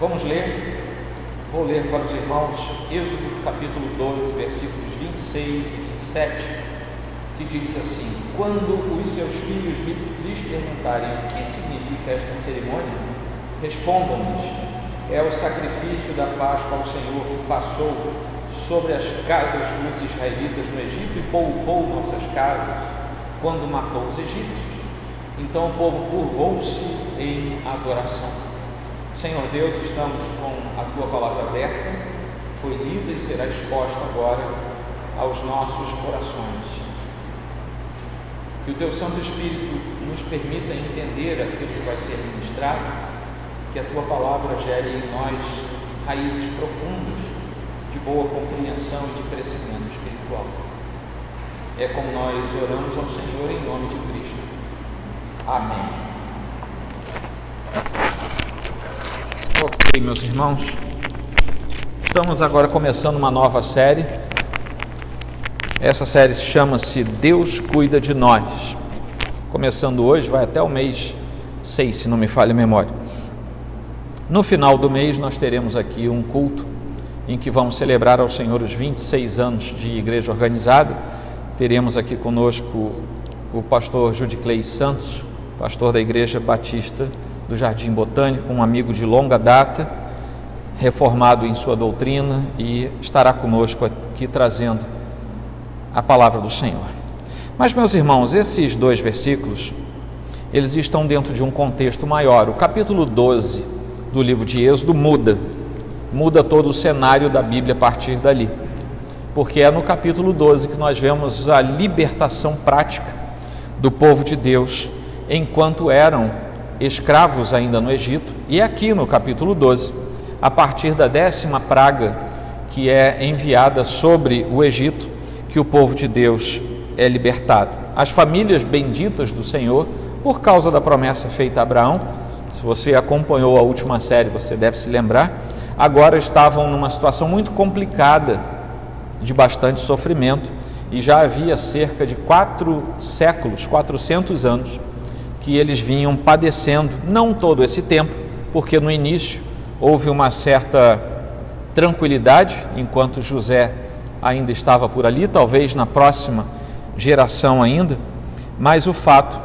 Vamos ler, vou ler para os irmãos Êxodo capítulo 12, versículos 26 e 27, que diz assim: Quando os seus filhos lhes perguntarem o que significa esta cerimônia, respondam-lhes: É o sacrifício da Páscoa ao Senhor que passou sobre as casas dos israelitas no Egito e poupou nossas casas quando matou os egípcios. Então o povo curvou-se em adoração. Senhor Deus, estamos com a tua palavra aberta, foi lida e será exposta agora aos nossos corações. Que o teu Santo Espírito nos permita entender aquilo que vai ser ministrado, que a tua palavra gere em nós raízes profundas de boa compreensão e de crescimento espiritual. É como nós oramos ao Senhor em nome de Cristo. Amém. Ok, meus irmãos, estamos agora começando uma nova série. Essa série chama-se Deus Cuida de Nós. Começando hoje, vai até o mês 6, se não me falha a memória. No final do mês, nós teremos aqui um culto em que vamos celebrar ao Senhor os 26 anos de igreja organizada. Teremos aqui conosco o pastor Judiclei Santos, pastor da Igreja Batista do Jardim Botânico, um amigo de longa data, reformado em sua doutrina e estará conosco aqui trazendo a palavra do Senhor. Mas, meus irmãos, esses dois versículos, eles estão dentro de um contexto maior. O capítulo 12 do livro de Êxodo muda, muda todo o cenário da Bíblia a partir dali. Porque é no capítulo 12 que nós vemos a libertação prática do povo de Deus enquanto eram escravos ainda no Egito, e aqui no capítulo 12, a partir da décima praga que é enviada sobre o Egito, que o povo de Deus é libertado. As famílias benditas do Senhor, por causa da promessa feita a Abraão, se você acompanhou a última série, você deve se lembrar, agora estavam numa situação muito complicada, de bastante sofrimento, e já havia cerca de quatro séculos, 400 anos, que eles vinham padecendo, não todo esse tempo, porque no início houve uma certa tranquilidade enquanto José ainda estava por ali, talvez na próxima geração ainda, mas o fato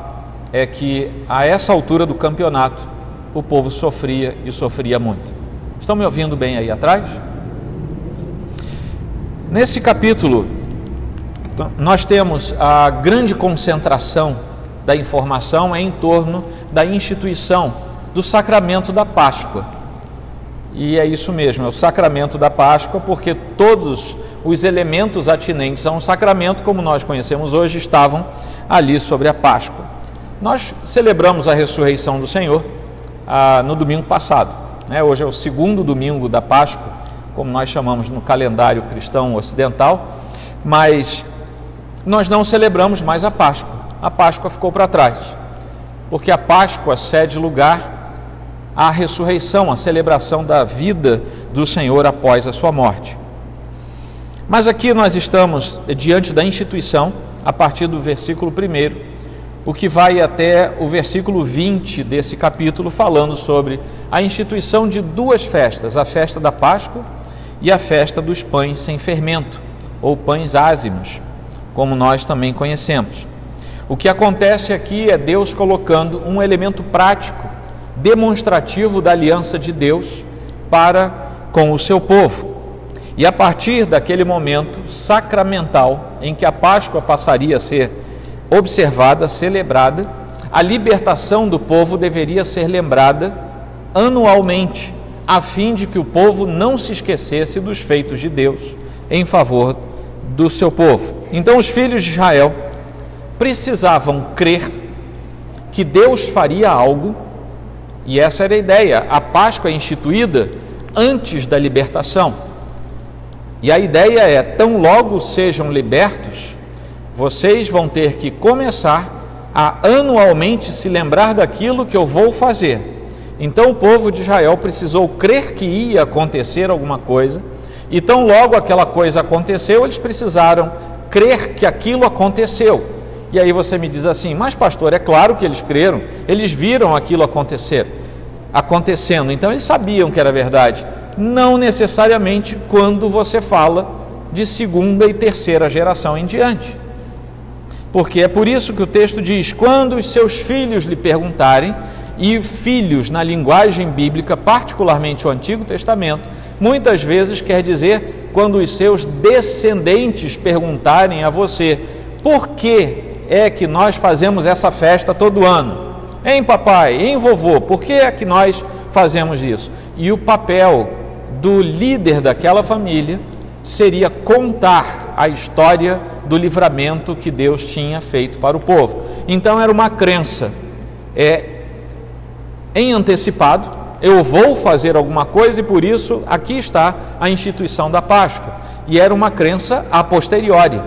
é que a essa altura do campeonato o povo sofria e sofria muito. Estão me ouvindo bem aí atrás? Nesse capítulo, nós temos a grande concentração da informação é em torno da instituição do sacramento da Páscoa. E é isso mesmo, é o sacramento da Páscoa, porque todos os elementos atinentes a um sacramento, como nós conhecemos hoje, estavam ali sobre a Páscoa. Nós celebramos a ressurreição do Senhor ah, no domingo passado. Né? Hoje é o segundo domingo da Páscoa, como nós chamamos no calendário cristão ocidental, mas nós não celebramos mais a Páscoa a Páscoa ficou para trás, porque a Páscoa cede lugar à ressurreição, à celebração da vida do Senhor após a sua morte. Mas aqui nós estamos diante da instituição, a partir do versículo 1, o que vai até o versículo 20 desse capítulo, falando sobre a instituição de duas festas, a festa da Páscoa e a festa dos pães sem fermento, ou pães ázimos, como nós também conhecemos. O que acontece aqui é Deus colocando um elemento prático, demonstrativo da aliança de Deus para com o seu povo. E a partir daquele momento sacramental em que a Páscoa passaria a ser observada, celebrada, a libertação do povo deveria ser lembrada anualmente, a fim de que o povo não se esquecesse dos feitos de Deus em favor do seu povo. Então, os filhos de Israel precisavam crer que Deus faria algo, e essa era a ideia. A Páscoa é instituída antes da libertação. E a ideia é: tão logo sejam libertos, vocês vão ter que começar a anualmente se lembrar daquilo que eu vou fazer. Então o povo de Israel precisou crer que ia acontecer alguma coisa, e tão logo aquela coisa aconteceu, eles precisaram crer que aquilo aconteceu. E aí você me diz assim, mas pastor, é claro que eles creram, eles viram aquilo acontecer. acontecendo. Então eles sabiam que era verdade. Não necessariamente quando você fala de segunda e terceira geração em diante. Porque é por isso que o texto diz: quando os seus filhos lhe perguntarem, e filhos na linguagem bíblica, particularmente o Antigo Testamento, muitas vezes quer dizer quando os seus descendentes perguntarem a você: por que é que nós fazemos essa festa todo ano? Em papai, em vovô, por que é que nós fazemos isso? E o papel do líder daquela família seria contar a história do livramento que Deus tinha feito para o povo. Então era uma crença, é em antecipado, eu vou fazer alguma coisa e por isso aqui está a instituição da Páscoa. E era uma crença a posteriori.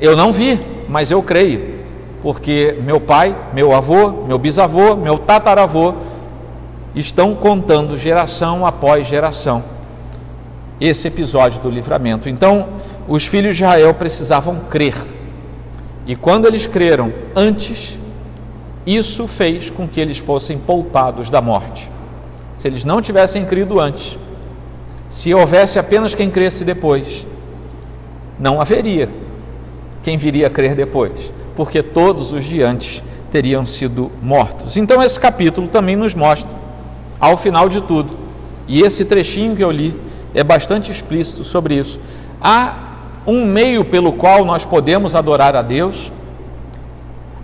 Eu não vi, mas eu creio, porque meu pai, meu avô, meu bisavô, meu tataravô estão contando geração após geração esse episódio do livramento. Então, os filhos de Israel precisavam crer. E quando eles creram antes, isso fez com que eles fossem poupados da morte. Se eles não tivessem crido antes, se houvesse apenas quem cresce depois, não haveria quem viria a crer depois, porque todos os de antes teriam sido mortos. Então, esse capítulo também nos mostra, ao final de tudo, e esse trechinho que eu li é bastante explícito sobre isso. Há um meio pelo qual nós podemos adorar a Deus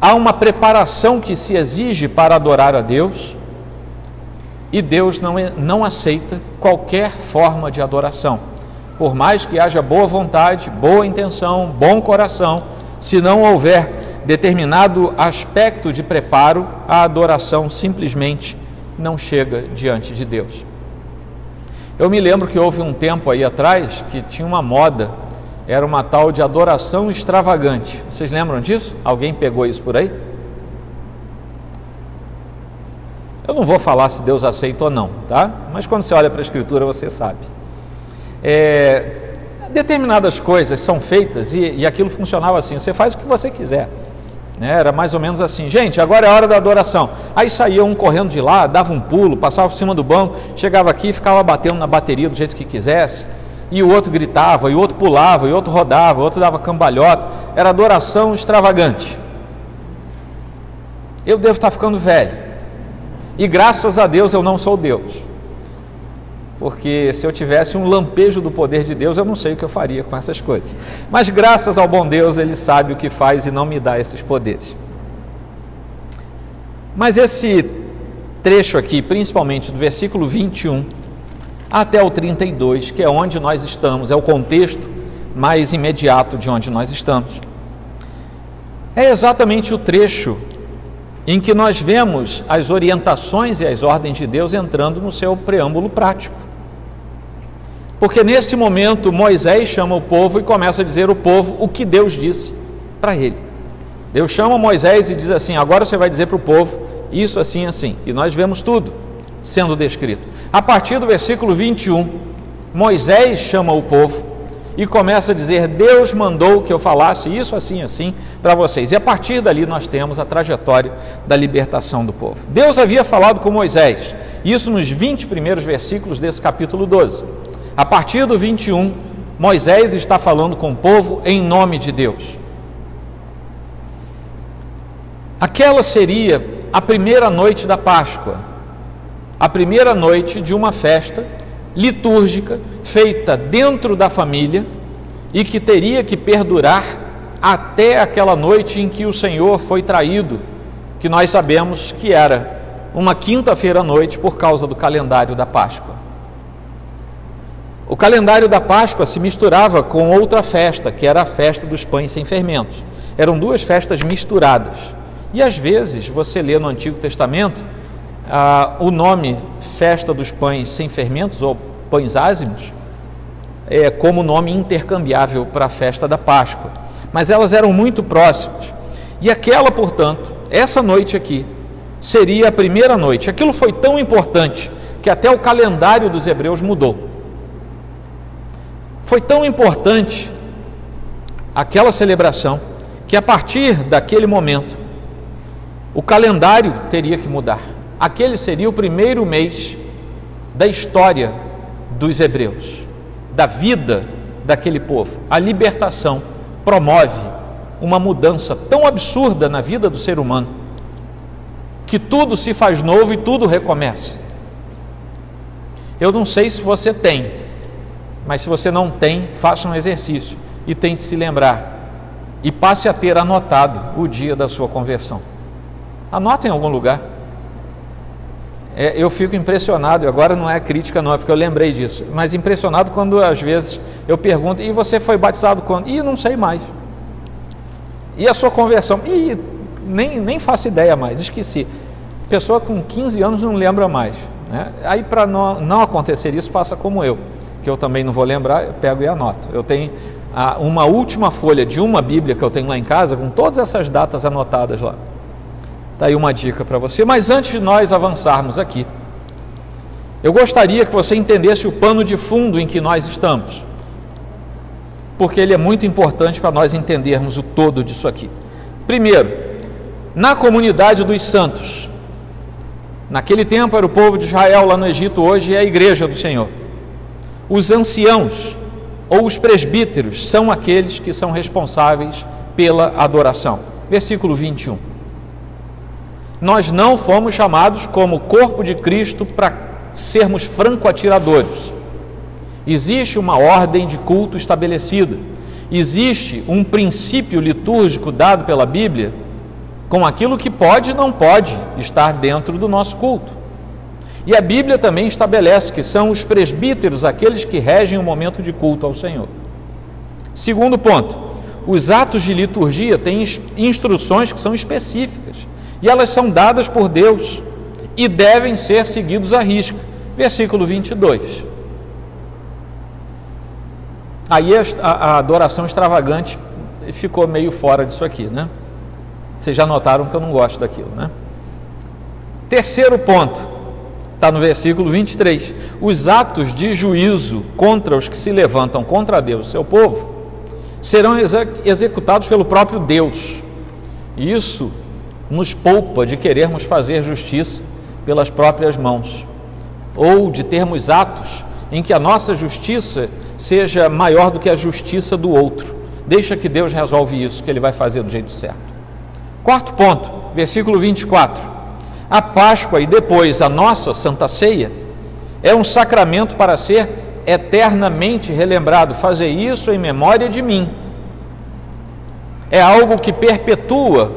Há uma preparação que se exige para adorar a Deus e Deus não, é, não aceita qualquer forma de adoração. Por mais que haja boa vontade, boa intenção, bom coração, se não houver determinado aspecto de preparo, a adoração simplesmente não chega diante de Deus. Eu me lembro que houve um tempo aí atrás que tinha uma moda era uma tal de adoração extravagante. Vocês lembram disso? Alguém pegou isso por aí? Eu não vou falar se Deus aceita ou não, tá? Mas quando você olha para a Escritura, você sabe. É, determinadas coisas são feitas e, e aquilo funcionava assim: você faz o que você quiser. Né? Era mais ou menos assim, gente, agora é hora da adoração. Aí saía um correndo de lá, dava um pulo, passava por cima do banco, chegava aqui e ficava batendo na bateria do jeito que quisesse e o outro gritava, e o outro pulava, e o outro rodava, o outro dava cambalhota. Era adoração extravagante. Eu devo estar ficando velho. E graças a Deus eu não sou Deus. Porque se eu tivesse um lampejo do poder de Deus, eu não sei o que eu faria com essas coisas. Mas graças ao bom Deus, Ele sabe o que faz e não me dá esses poderes. Mas esse trecho aqui, principalmente do versículo 21, até o 32, que é onde nós estamos, é o contexto mais imediato de onde nós estamos. É exatamente o trecho em que nós vemos as orientações e as ordens de Deus entrando no seu preâmbulo prático. Porque nesse momento Moisés chama o povo e começa a dizer ao povo o que Deus disse para ele. Deus chama Moisés e diz assim: agora você vai dizer para o povo isso, assim, assim. E nós vemos tudo sendo descrito. A partir do versículo 21, Moisés chama o povo e começa a dizer: Deus mandou que eu falasse isso assim, assim para vocês. E a partir dali nós temos a trajetória da libertação do povo. Deus havia falado com Moisés, isso nos 20 primeiros versículos desse capítulo 12. A partir do 21, Moisés está falando com o povo em nome de Deus. Aquela seria a primeira noite da Páscoa, a primeira noite de uma festa litúrgica feita dentro da família e que teria que perdurar até aquela noite em que o Senhor foi traído, que nós sabemos que era uma quinta-feira à noite por causa do calendário da Páscoa. O calendário da Páscoa se misturava com outra festa, que era a festa dos pães sem fermentos. Eram duas festas misturadas. E às vezes você lê no Antigo Testamento ah, o nome Festa dos Pães Sem Fermentos, ou Pães Ázimos, é como nome intercambiável para a festa da Páscoa. Mas elas eram muito próximas. E aquela, portanto, essa noite aqui, seria a primeira noite. Aquilo foi tão importante que até o calendário dos hebreus mudou. Foi tão importante aquela celebração que a partir daquele momento o calendário teria que mudar aquele seria o primeiro mês da história dos hebreus, da vida daquele povo. A libertação promove uma mudança tão absurda na vida do ser humano que tudo se faz novo e tudo recomeça. Eu não sei se você tem, mas se você não tem, faça um exercício e tente se lembrar e passe a ter anotado o dia da sua conversão. Anota em algum lugar. É, eu fico impressionado, e agora não é crítica, não, é porque eu lembrei disso, mas impressionado quando às vezes eu pergunto, e você foi batizado quando? E não sei mais. E a sua conversão? E nem, nem faço ideia mais, esqueci. Pessoa com 15 anos não lembra mais. Né? Aí, para não, não acontecer isso, faça como eu, eu também não vou lembrar, eu pego e anoto. Eu tenho a, uma última folha de uma Bíblia que eu tenho lá em casa, com todas essas datas anotadas lá. Está aí uma dica para você. Mas antes de nós avançarmos aqui, eu gostaria que você entendesse o pano de fundo em que nós estamos, porque ele é muito importante para nós entendermos o todo disso aqui. Primeiro, na comunidade dos santos, naquele tempo era o povo de Israel lá no Egito, hoje é a igreja do Senhor. Os anciãos ou os presbíteros são aqueles que são responsáveis pela adoração. Versículo 21. Nós não fomos chamados como corpo de Cristo para sermos franco-atiradores. Existe uma ordem de culto estabelecida. Existe um princípio litúrgico dado pela Bíblia com aquilo que pode e não pode estar dentro do nosso culto. E a Bíblia também estabelece que são os presbíteros aqueles que regem o momento de culto ao Senhor. Segundo ponto, os atos de liturgia têm instruções que são específicas e elas são dadas por Deus e devem ser seguidos à risca. Versículo 22. Aí a, a adoração extravagante ficou meio fora disso aqui, né? Vocês já notaram que eu não gosto daquilo, né? Terceiro ponto, Está no versículo 23. Os atos de juízo contra os que se levantam contra Deus, seu povo, serão executados pelo próprio Deus. Isso nos poupa de querermos fazer justiça pelas próprias mãos, ou de termos atos em que a nossa justiça seja maior do que a justiça do outro. Deixa que Deus resolve isso, que Ele vai fazer do jeito certo. Quarto ponto, versículo 24. A Páscoa e depois a nossa Santa Ceia é um sacramento para ser eternamente relembrado. Fazer isso em memória de mim. É algo que perpetua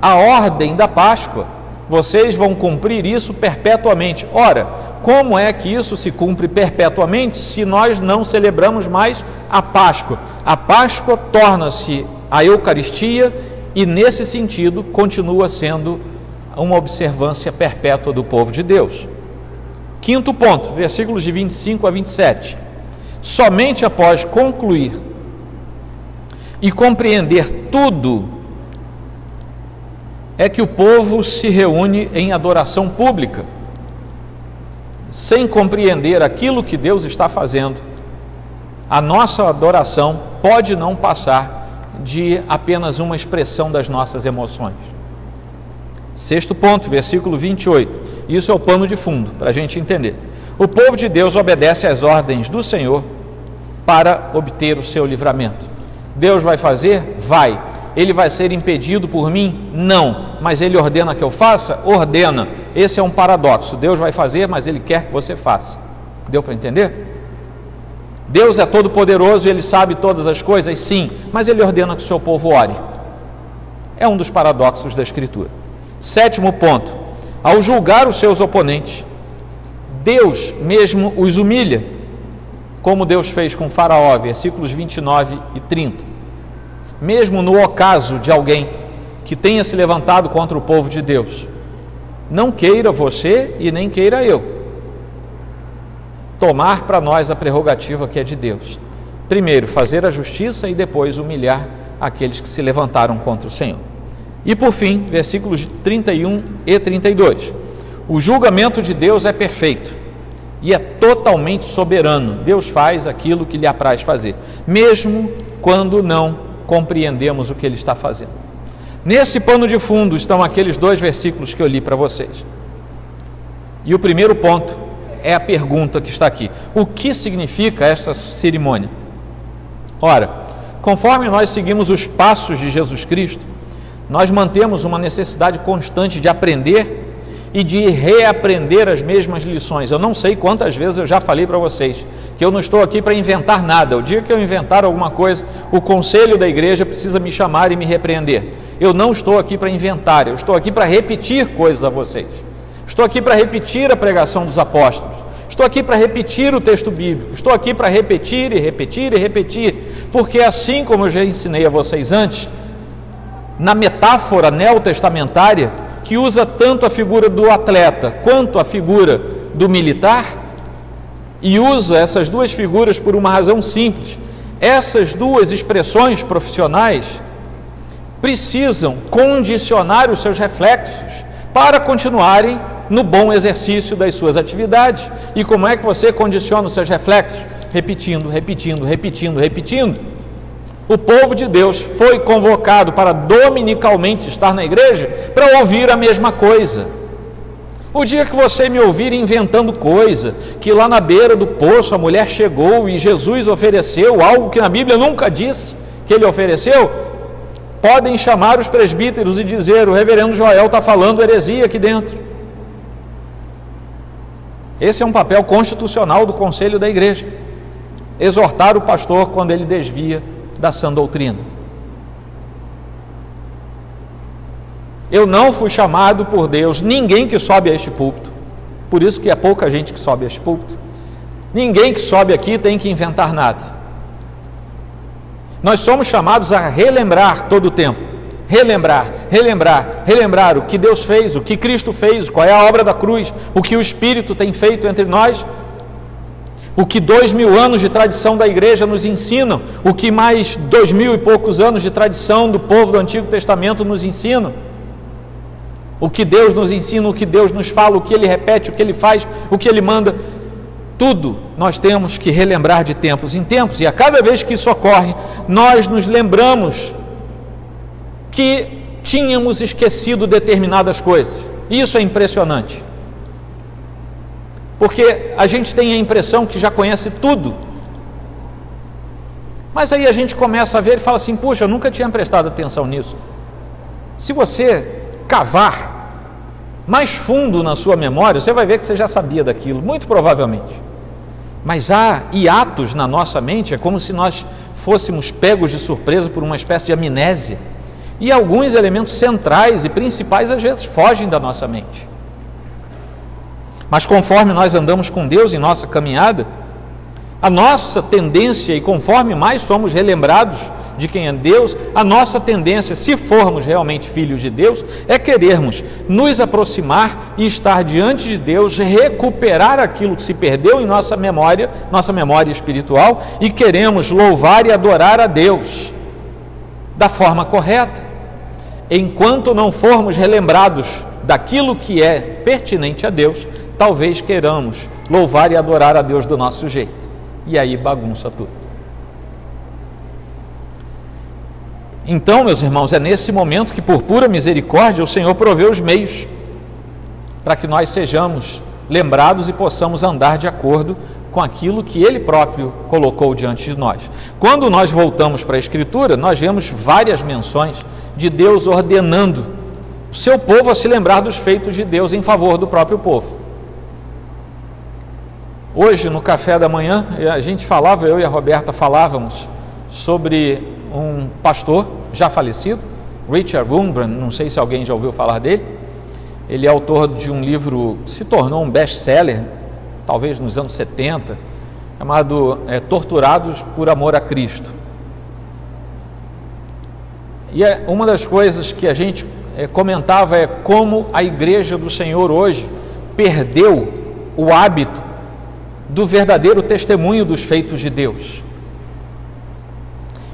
a ordem da Páscoa. Vocês vão cumprir isso perpetuamente. Ora, como é que isso se cumpre perpetuamente se nós não celebramos mais a Páscoa? A Páscoa torna-se a Eucaristia e, nesse sentido, continua sendo uma observância perpétua do povo de Deus. Quinto ponto, versículos de 25 a 27. Somente após concluir e compreender tudo, é que o povo se reúne em adoração pública. Sem compreender aquilo que Deus está fazendo, a nossa adoração pode não passar de apenas uma expressão das nossas emoções. Sexto ponto, versículo 28. Isso é o pano de fundo, para a gente entender. O povo de Deus obedece às ordens do Senhor para obter o seu livramento. Deus vai fazer? Vai. Ele vai ser impedido por mim? Não. Mas ele ordena que eu faça? Ordena. Esse é um paradoxo. Deus vai fazer, mas ele quer que você faça. Deu para entender? Deus é todo poderoso e ele sabe todas as coisas? Sim, mas ele ordena que o seu povo ore. É um dos paradoxos da Escritura. Sétimo ponto: ao julgar os seus oponentes, Deus mesmo os humilha, como Deus fez com Faraó, versículos 29 e 30. Mesmo no ocaso de alguém que tenha se levantado contra o povo de Deus, não queira você e nem queira eu tomar para nós a prerrogativa que é de Deus. Primeiro, fazer a justiça e depois humilhar aqueles que se levantaram contra o Senhor. E por fim, versículos 31 e 32. O julgamento de Deus é perfeito e é totalmente soberano. Deus faz aquilo que lhe apraz fazer, mesmo quando não compreendemos o que ele está fazendo. Nesse pano de fundo estão aqueles dois versículos que eu li para vocês. E o primeiro ponto é a pergunta que está aqui: o que significa essa cerimônia? Ora, conforme nós seguimos os passos de Jesus Cristo, nós mantemos uma necessidade constante de aprender e de reaprender as mesmas lições. Eu não sei quantas vezes eu já falei para vocês que eu não estou aqui para inventar nada. O dia que eu inventar alguma coisa, o conselho da igreja precisa me chamar e me repreender. Eu não estou aqui para inventar, eu estou aqui para repetir coisas a vocês. Estou aqui para repetir a pregação dos apóstolos. Estou aqui para repetir o texto bíblico. Estou aqui para repetir e repetir e repetir, porque assim como eu já ensinei a vocês antes, na metáfora neotestamentária, que usa tanto a figura do atleta quanto a figura do militar, e usa essas duas figuras por uma razão simples. Essas duas expressões profissionais precisam condicionar os seus reflexos para continuarem no bom exercício das suas atividades. E como é que você condiciona os seus reflexos? Repetindo, repetindo, repetindo, repetindo. O povo de Deus foi convocado para dominicalmente estar na igreja para ouvir a mesma coisa. O dia que você me ouvir inventando coisa, que lá na beira do poço a mulher chegou e Jesus ofereceu algo que na Bíblia nunca disse que ele ofereceu, podem chamar os presbíteros e dizer: o reverendo Joel está falando heresia aqui dentro. Esse é um papel constitucional do conselho da igreja. Exortar o pastor quando ele desvia da sã doutrina. Eu não fui chamado por Deus, ninguém que sobe a este púlpito, por isso que é pouca gente que sobe a este púlpito. Ninguém que sobe aqui tem que inventar nada. Nós somos chamados a relembrar todo o tempo. Relembrar, relembrar, relembrar o que Deus fez, o que Cristo fez, qual é a obra da cruz, o que o Espírito tem feito entre nós o que dois mil anos de tradição da igreja nos ensinam, o que mais dois mil e poucos anos de tradição do povo do Antigo Testamento nos ensinam, o que Deus nos ensina, o que Deus nos fala, o que Ele repete, o que Ele faz, o que Ele manda, tudo nós temos que relembrar de tempos em tempos, e a cada vez que isso ocorre, nós nos lembramos que tínhamos esquecido determinadas coisas. Isso é impressionante porque a gente tem a impressão que já conhece tudo. Mas aí a gente começa a ver e fala assim: puxa, eu nunca tinha prestado atenção nisso. Se você cavar mais fundo na sua memória, você vai ver que você já sabia daquilo, muito provavelmente. Mas há hiatos na nossa mente, é como se nós fôssemos pegos de surpresa por uma espécie de amnésia. E alguns elementos centrais e principais às vezes fogem da nossa mente. Mas conforme nós andamos com Deus em nossa caminhada, a nossa tendência, e conforme mais somos relembrados de quem é Deus, a nossa tendência, se formos realmente filhos de Deus, é querermos nos aproximar e estar diante de Deus, recuperar aquilo que se perdeu em nossa memória, nossa memória espiritual, e queremos louvar e adorar a Deus da forma correta. Enquanto não formos relembrados daquilo que é pertinente a Deus, talvez queiramos louvar e adorar a Deus do nosso jeito. E aí bagunça tudo. Então, meus irmãos, é nesse momento que, por pura misericórdia, o Senhor provê os meios para que nós sejamos lembrados e possamos andar de acordo com aquilo que Ele próprio colocou diante de nós. Quando nós voltamos para a Escritura, nós vemos várias menções de Deus ordenando o seu povo a se lembrar dos feitos de Deus em favor do próprio povo. Hoje, no café da manhã, a gente falava, eu e a Roberta falávamos sobre um pastor já falecido, Richard Wurmbrand, não sei se alguém já ouviu falar dele. Ele é autor de um livro que se tornou um best-seller, talvez nos anos 70, chamado é, Torturados por Amor a Cristo. E é, uma das coisas que a gente é, comentava é como a igreja do Senhor hoje perdeu o hábito do verdadeiro testemunho dos feitos de Deus.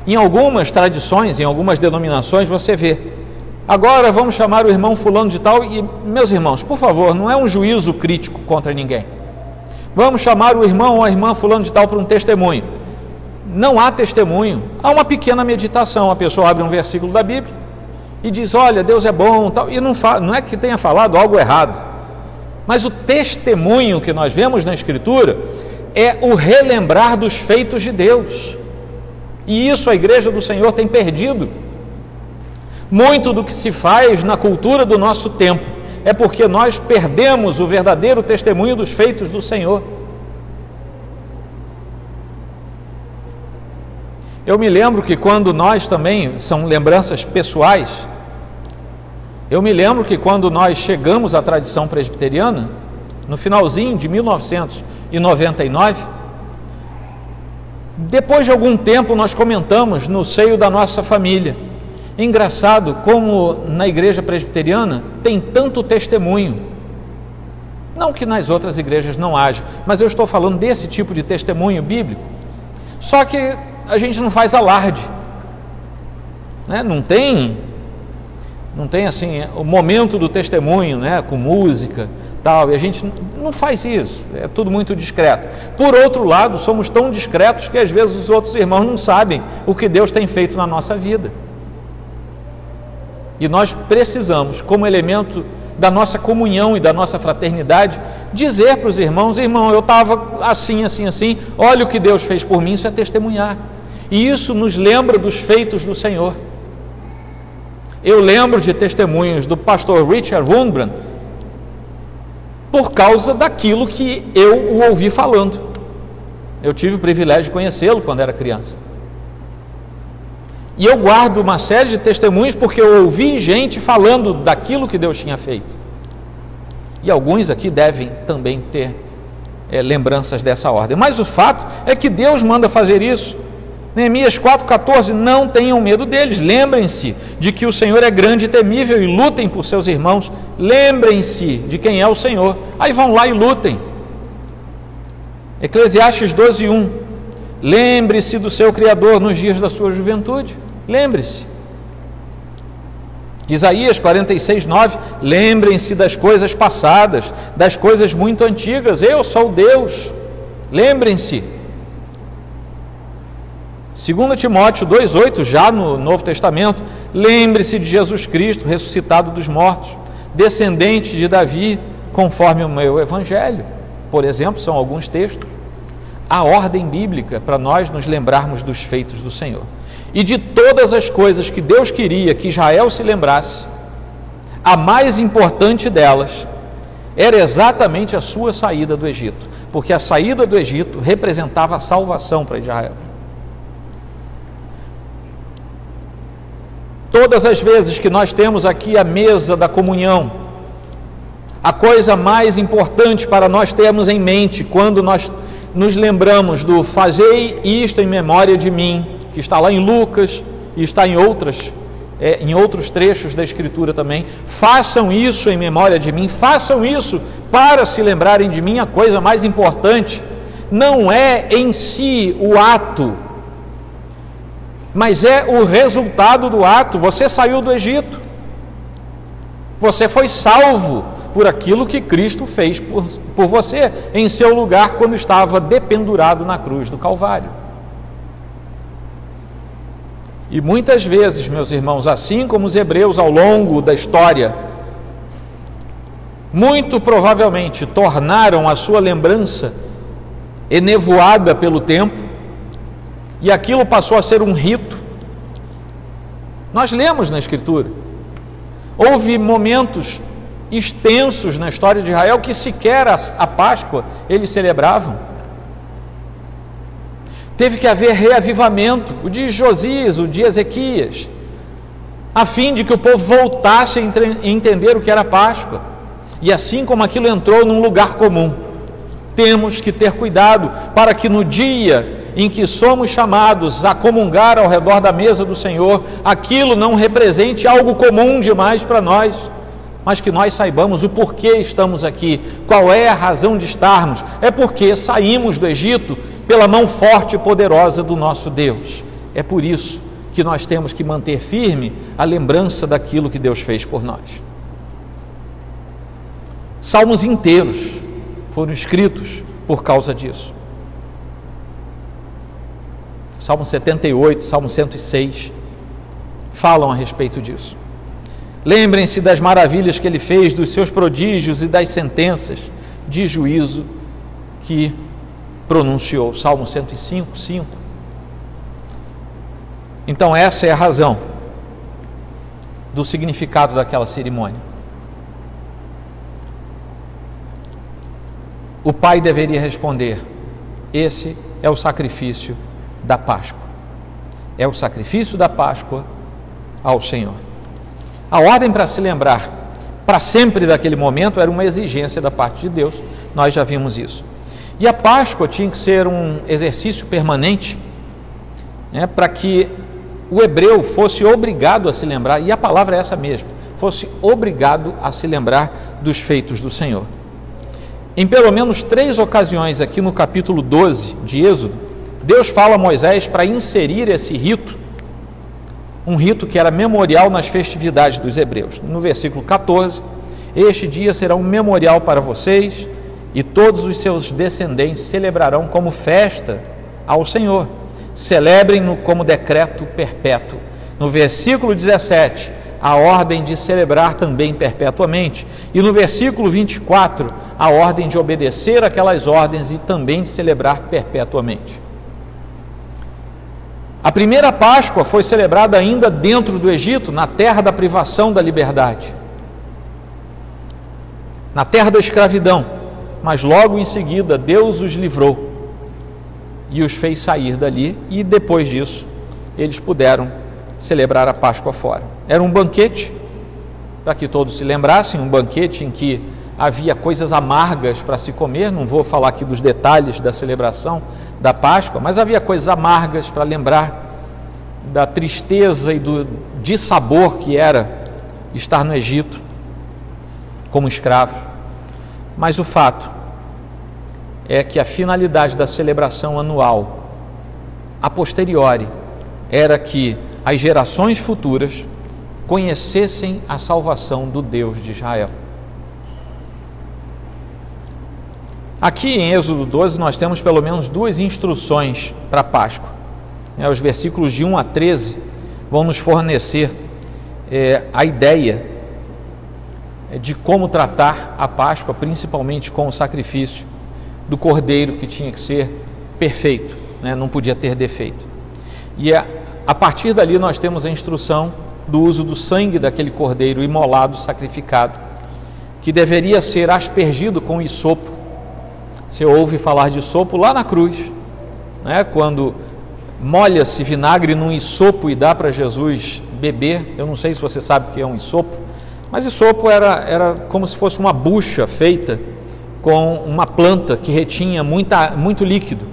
Em algumas tradições, em algumas denominações, você vê. Agora vamos chamar o irmão fulano de tal e, meus irmãos, por favor, não é um juízo crítico contra ninguém. Vamos chamar o irmão ou a irmã fulano de tal para um testemunho. Não há testemunho, há uma pequena meditação. A pessoa abre um versículo da Bíblia e diz: Olha, Deus é bom, tal, e não, não é que tenha falado algo errado Mas o testemunho que nós vemos na Escritura é o relembrar dos feitos de Deus. E isso a igreja do Senhor tem perdido. Muito do que se faz na cultura do nosso tempo é porque nós perdemos o verdadeiro testemunho dos feitos do Senhor. Eu me lembro que quando nós também, são lembranças pessoais, eu me lembro que quando nós chegamos à tradição presbiteriana, no finalzinho de 1999, depois de algum tempo nós comentamos no seio da nossa família. Engraçado como na igreja presbiteriana tem tanto testemunho. Não que nas outras igrejas não haja, mas eu estou falando desse tipo de testemunho bíblico. Só que a gente não faz alarde. Né? Não tem não tem assim o momento do testemunho, né, com música, tal, e a gente não faz isso. É tudo muito discreto. Por outro lado, somos tão discretos que às vezes os outros irmãos não sabem o que Deus tem feito na nossa vida. E nós precisamos, como elemento da nossa comunhão e da nossa fraternidade, dizer para os irmãos: irmão, eu estava assim, assim, assim, olha o que Deus fez por mim, isso é testemunhar. E isso nos lembra dos feitos do Senhor. Eu lembro de testemunhos do pastor Richard Wurmbrand por causa daquilo que eu o ouvi falando. Eu tive o privilégio de conhecê-lo quando era criança. E eu guardo uma série de testemunhos porque eu ouvi gente falando daquilo que Deus tinha feito. E alguns aqui devem também ter é, lembranças dessa ordem. Mas o fato é que Deus manda fazer isso. Neemias 4,14: Não tenham medo deles, lembrem-se de que o Senhor é grande e temível e lutem por seus irmãos. Lembrem-se de quem é o Senhor. Aí vão lá e lutem. Eclesiastes 12:1 Lembre-se do seu Criador nos dias da sua juventude. Lembre-se. Isaías 46, 9: Lembrem-se das coisas passadas, das coisas muito antigas. Eu sou Deus. Lembrem-se. 2 Timóteo 2,8, já no Novo Testamento, lembre-se de Jesus Cristo, ressuscitado dos mortos, descendente de Davi, conforme o meu Evangelho. Por exemplo, são alguns textos. A ordem bíblica para nós nos lembrarmos dos feitos do Senhor. E de todas as coisas que Deus queria que Israel se lembrasse, a mais importante delas era exatamente a sua saída do Egito, porque a saída do Egito representava a salvação para Israel. Todas as vezes que nós temos aqui a mesa da comunhão, a coisa mais importante para nós termos em mente quando nós nos lembramos do fazei isto em memória de mim, que está lá em Lucas e está em outras é, em outros trechos da Escritura também. Façam isso em memória de mim, façam isso para se lembrarem de mim. A coisa mais importante não é em si o ato mas é o resultado do ato. Você saiu do Egito, você foi salvo por aquilo que Cristo fez por, por você em seu lugar quando estava dependurado na cruz do Calvário. E muitas vezes, meus irmãos, assim como os hebreus ao longo da história, muito provavelmente tornaram a sua lembrança enevoada pelo tempo, e aquilo passou a ser um rito. Nós lemos na Escritura. Houve momentos extensos na história de Israel que sequer a, a Páscoa eles celebravam. Teve que haver reavivamento, o de Josias, o de Ezequias, a fim de que o povo voltasse a entender o que era Páscoa. E assim como aquilo entrou num lugar comum, temos que ter cuidado para que no dia em que somos chamados a comungar ao redor da mesa do Senhor, aquilo não represente algo comum demais para nós, mas que nós saibamos o porquê estamos aqui, qual é a razão de estarmos. É porque saímos do Egito pela mão forte e poderosa do nosso Deus. É por isso que nós temos que manter firme a lembrança daquilo que Deus fez por nós. Salmos inteiros foram escritos por causa disso. Salmo 78, Salmo 106 falam a respeito disso. Lembrem-se das maravilhas que ele fez, dos seus prodígios e das sentenças de juízo que pronunciou. Salmo 105, 5. Então, essa é a razão do significado daquela cerimônia. O pai deveria responder: esse é o sacrifício da Páscoa. É o sacrifício da Páscoa ao Senhor. A ordem para se lembrar para sempre daquele momento era uma exigência da parte de Deus, nós já vimos isso. E a Páscoa tinha que ser um exercício permanente né, para que o hebreu fosse obrigado a se lembrar, e a palavra é essa mesmo, fosse obrigado a se lembrar dos feitos do Senhor. Em pelo menos três ocasiões, aqui no capítulo 12 de Êxodo, Deus fala a Moisés para inserir esse rito, um rito que era memorial nas festividades dos hebreus. No versículo 14, este dia será um memorial para vocês, e todos os seus descendentes celebrarão como festa ao Senhor celebrem-no como decreto perpétuo. No versículo 17, a ordem de celebrar também perpetuamente. E no versículo 24, a ordem de obedecer aquelas ordens e também de celebrar perpetuamente. A primeira Páscoa foi celebrada ainda dentro do Egito, na terra da privação da liberdade, na terra da escravidão, mas logo em seguida Deus os livrou e os fez sair dali, e depois disso eles puderam celebrar a Páscoa fora. Era um banquete, para que todos se lembrassem, um banquete em que havia coisas amargas para se comer, não vou falar aqui dos detalhes da celebração da Páscoa, mas havia coisas amargas para lembrar da tristeza e do dissabor que era estar no Egito como escravo. Mas o fato é que a finalidade da celebração anual, a posteriori, era que as gerações futuras conhecessem a salvação do Deus de Israel. Aqui em Êxodo 12 nós temos pelo menos duas instruções para Páscoa. É, os versículos de 1 a 13 vão nos fornecer é, a ideia de como tratar a Páscoa, principalmente com o sacrifício do cordeiro que tinha que ser perfeito, né? não podia ter defeito. E a, a partir dali nós temos a instrução do uso do sangue daquele cordeiro imolado, sacrificado, que deveria ser aspergido com isopo. Você ouve falar de isopo lá na cruz, né? quando molha-se vinagre num isopo e dá para Jesus beber. Eu não sei se você sabe o que é um isopo, mas isopo era, era como se fosse uma bucha feita com uma planta que retinha muita, muito líquido.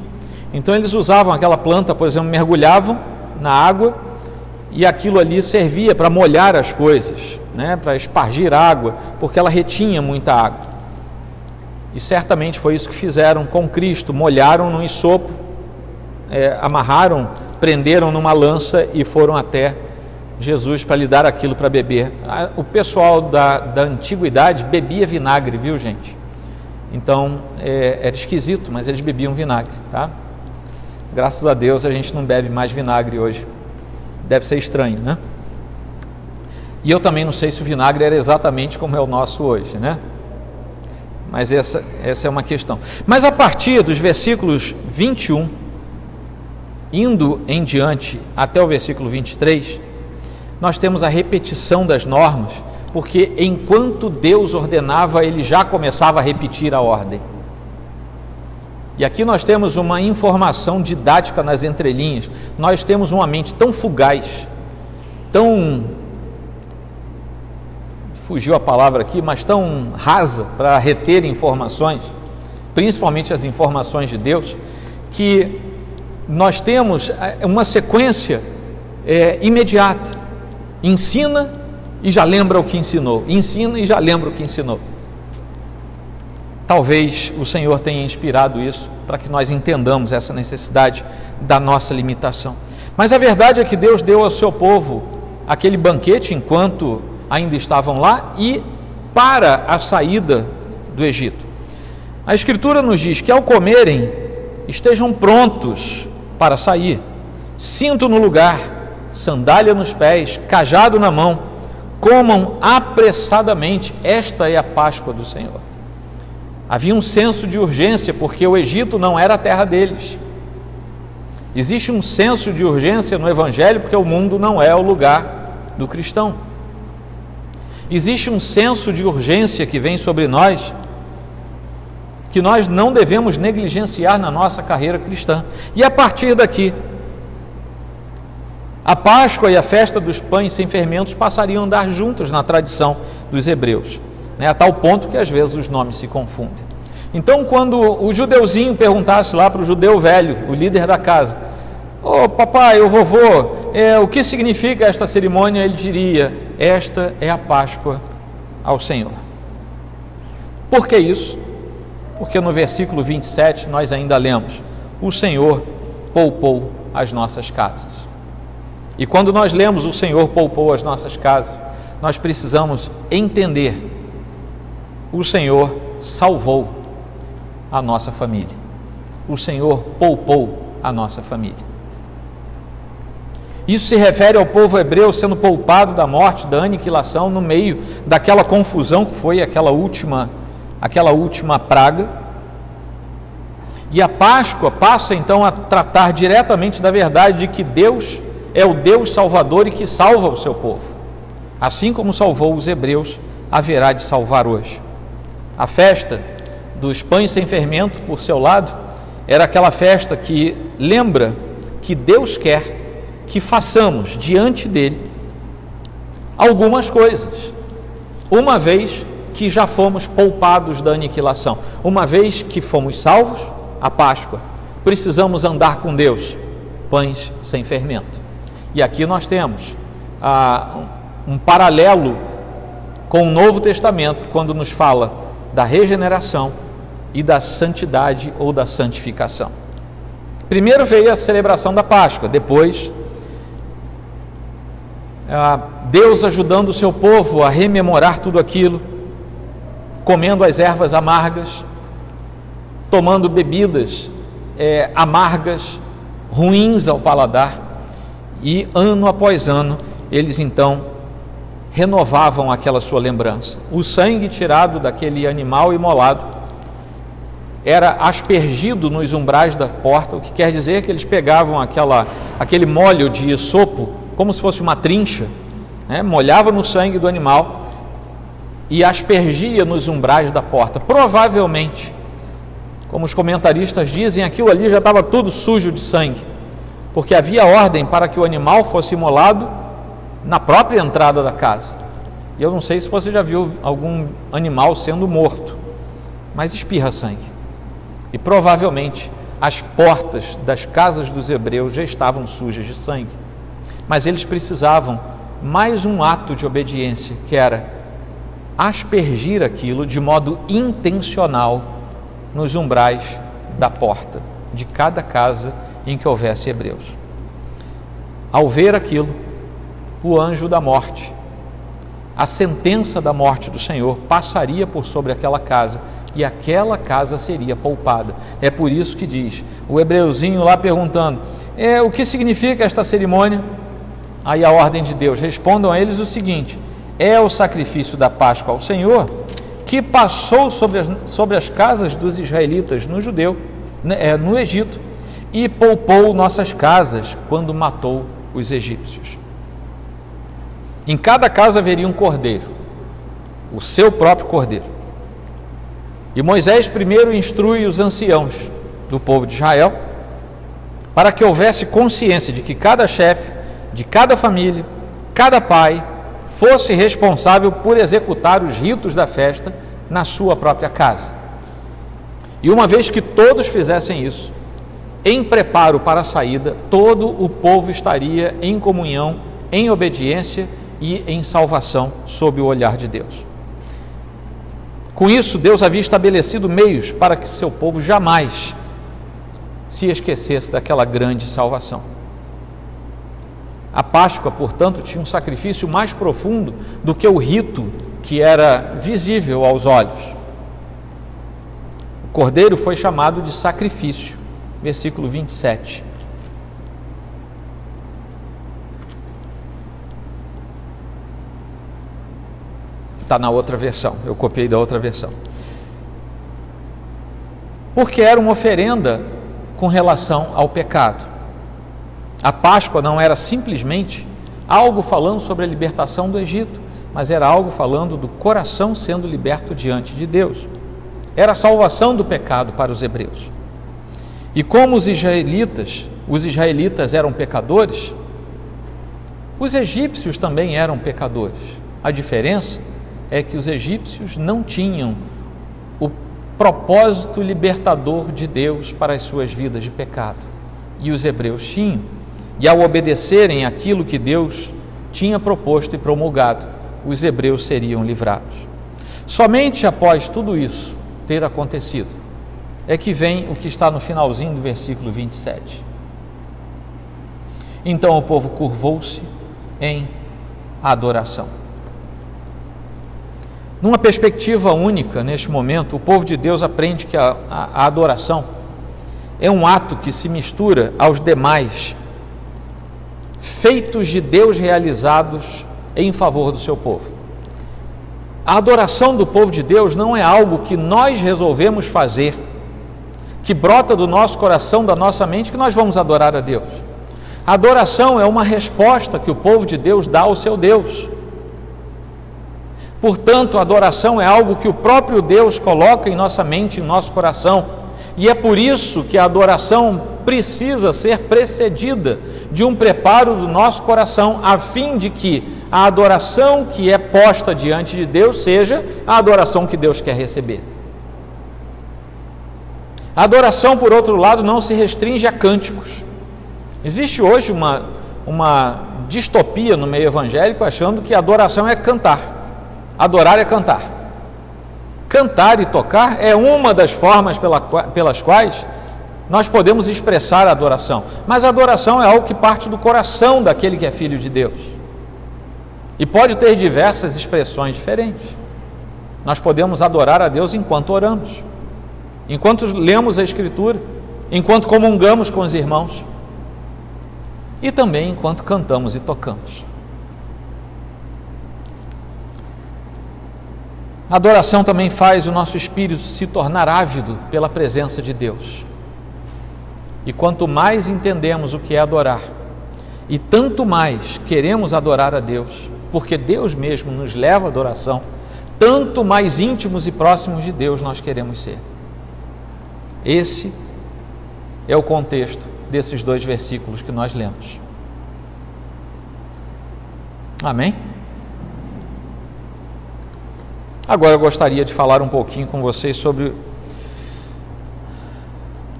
Então eles usavam aquela planta, por exemplo, mergulhavam na água e aquilo ali servia para molhar as coisas, né, para espargir água, porque ela retinha muita água. E certamente foi isso que fizeram com Cristo: molharam no ensopo, é, amarraram, prenderam numa lança e foram até Jesus para lhe dar aquilo para beber. O pessoal da, da antiguidade bebia vinagre, viu gente? Então é, era esquisito, mas eles bebiam vinagre, tá? Graças a Deus a gente não bebe mais vinagre hoje. Deve ser estranho, né? E eu também não sei se o vinagre era exatamente como é o nosso hoje, né? Mas essa, essa é uma questão. Mas a partir dos versículos 21, indo em diante até o versículo 23, nós temos a repetição das normas porque enquanto Deus ordenava, ele já começava a repetir a ordem. E aqui nós temos uma informação didática nas entrelinhas. Nós temos uma mente tão fugaz, tão. Fugiu a palavra aqui, mas tão rasa para reter informações, principalmente as informações de Deus, que nós temos é, uma sequência é, imediata. Ensina, e já lembra o que ensinou. Ensina e já lembra o que ensinou. Talvez o Senhor tenha inspirado isso para que nós entendamos essa necessidade da nossa limitação. Mas a verdade é que Deus deu ao seu povo aquele banquete enquanto ainda estavam lá e para a saída do Egito. A Escritura nos diz que ao comerem estejam prontos para sair, cinto no lugar, sandália nos pés, cajado na mão comam apressadamente, esta é a Páscoa do Senhor. Havia um senso de urgência, porque o Egito não era a terra deles. Existe um senso de urgência no Evangelho, porque o mundo não é o lugar do cristão. Existe um senso de urgência que vem sobre nós, que nós não devemos negligenciar na nossa carreira cristã. E a partir daqui, a Páscoa e a festa dos pães sem fermentos passariam a andar juntos na tradição dos hebreus, né? a tal ponto que às vezes os nomes se confundem. Então, quando o judeuzinho perguntasse lá para o judeu velho, o líder da casa, Ô oh, papai, o vovô, é, o que significa esta cerimônia? Ele diria: Esta é a Páscoa ao Senhor. Por que isso? Porque no versículo 27 nós ainda lemos: O Senhor poupou as nossas casas. E quando nós lemos: O Senhor poupou as nossas casas, nós precisamos entender: O Senhor salvou a nossa família. O Senhor poupou a nossa família. Isso se refere ao povo hebreu sendo poupado da morte, da aniquilação, no meio daquela confusão que foi aquela última, aquela última praga. E a Páscoa passa então a tratar diretamente da verdade de que Deus é o Deus salvador e que salva o seu povo. Assim como salvou os hebreus, haverá de salvar hoje. A festa dos pães sem fermento, por seu lado, era aquela festa que lembra que Deus quer que façamos diante dele algumas coisas, uma vez que já fomos poupados da aniquilação, uma vez que fomos salvos, a Páscoa, precisamos andar com Deus, pães sem fermento. E aqui nós temos ah, um paralelo com o Novo Testamento, quando nos fala da regeneração e da santidade ou da santificação. Primeiro veio a celebração da Páscoa, depois Deus ajudando o seu povo a rememorar tudo aquilo, comendo as ervas amargas, tomando bebidas é, amargas, ruins ao paladar, e ano após ano eles então renovavam aquela sua lembrança. O sangue tirado daquele animal imolado era aspergido nos umbrais da porta, o que quer dizer que eles pegavam aquela, aquele molho de esopo como se fosse uma trincha, né? molhava no sangue do animal e aspergia nos umbrais da porta. Provavelmente, como os comentaristas dizem, aquilo ali já estava tudo sujo de sangue, porque havia ordem para que o animal fosse imolado na própria entrada da casa. E eu não sei se você já viu algum animal sendo morto, mas espirra sangue. E provavelmente as portas das casas dos hebreus já estavam sujas de sangue. Mas eles precisavam mais um ato de obediência, que era aspergir aquilo de modo intencional nos umbrais da porta de cada casa em que houvesse hebreus. Ao ver aquilo, o anjo da morte, a sentença da morte do Senhor passaria por sobre aquela casa e aquela casa seria poupada. É por isso que diz o hebreuzinho lá perguntando: é, o que significa esta cerimônia? Aí a ordem de Deus. Respondam a eles o seguinte: é o sacrifício da Páscoa ao Senhor que passou sobre as, sobre as casas dos israelitas no judeu, né, é, no Egito, e poupou nossas casas quando matou os egípcios. Em cada casa haveria um cordeiro, o seu próprio cordeiro. E Moisés primeiro instrui os anciãos do povo de Israel para que houvesse consciência de que cada chefe de cada família, cada pai, fosse responsável por executar os ritos da festa na sua própria casa. E uma vez que todos fizessem isso, em preparo para a saída, todo o povo estaria em comunhão, em obediência e em salvação sob o olhar de Deus. Com isso, Deus havia estabelecido meios para que seu povo jamais se esquecesse daquela grande salvação. A Páscoa, portanto, tinha um sacrifício mais profundo do que o rito que era visível aos olhos. O cordeiro foi chamado de sacrifício, versículo 27. Está na outra versão, eu copiei da outra versão. Porque era uma oferenda com relação ao pecado. A Páscoa não era simplesmente algo falando sobre a libertação do Egito, mas era algo falando do coração sendo liberto diante de Deus. Era a salvação do pecado para os hebreus. E como os israelitas, os israelitas eram pecadores, os egípcios também eram pecadores. A diferença é que os egípcios não tinham o propósito libertador de Deus para as suas vidas de pecado, e os hebreus tinham. E ao obedecerem aquilo que Deus tinha proposto e promulgado, os hebreus seriam livrados. Somente após tudo isso ter acontecido, é que vem o que está no finalzinho do versículo 27. Então o povo curvou-se em adoração. Numa perspectiva única, neste momento, o povo de Deus aprende que a, a, a adoração é um ato que se mistura aos demais feitos de Deus realizados em favor do seu povo. A adoração do povo de Deus não é algo que nós resolvemos fazer, que brota do nosso coração, da nossa mente, que nós vamos adorar a Deus. A adoração é uma resposta que o povo de Deus dá ao seu Deus. Portanto, a adoração é algo que o próprio Deus coloca em nossa mente, em nosso coração. E é por isso que a adoração precisa ser precedida de um preparo do nosso coração, a fim de que a adoração que é posta diante de Deus seja a adoração que Deus quer receber. A adoração, por outro lado, não se restringe a cânticos. Existe hoje uma, uma distopia no meio evangélico achando que adoração é cantar. Adorar é cantar. Cantar e tocar é uma das formas pela, pelas quais nós podemos expressar a adoração. Mas a adoração é algo que parte do coração daquele que é filho de Deus. E pode ter diversas expressões diferentes. Nós podemos adorar a Deus enquanto oramos, enquanto lemos a Escritura, enquanto comungamos com os irmãos e também enquanto cantamos e tocamos. A adoração também faz o nosso espírito se tornar ávido pela presença de Deus. E quanto mais entendemos o que é adorar, e tanto mais queremos adorar a Deus, porque Deus mesmo nos leva à adoração, tanto mais íntimos e próximos de Deus nós queremos ser. Esse é o contexto desses dois versículos que nós lemos. Amém? Agora eu gostaria de falar um pouquinho com vocês sobre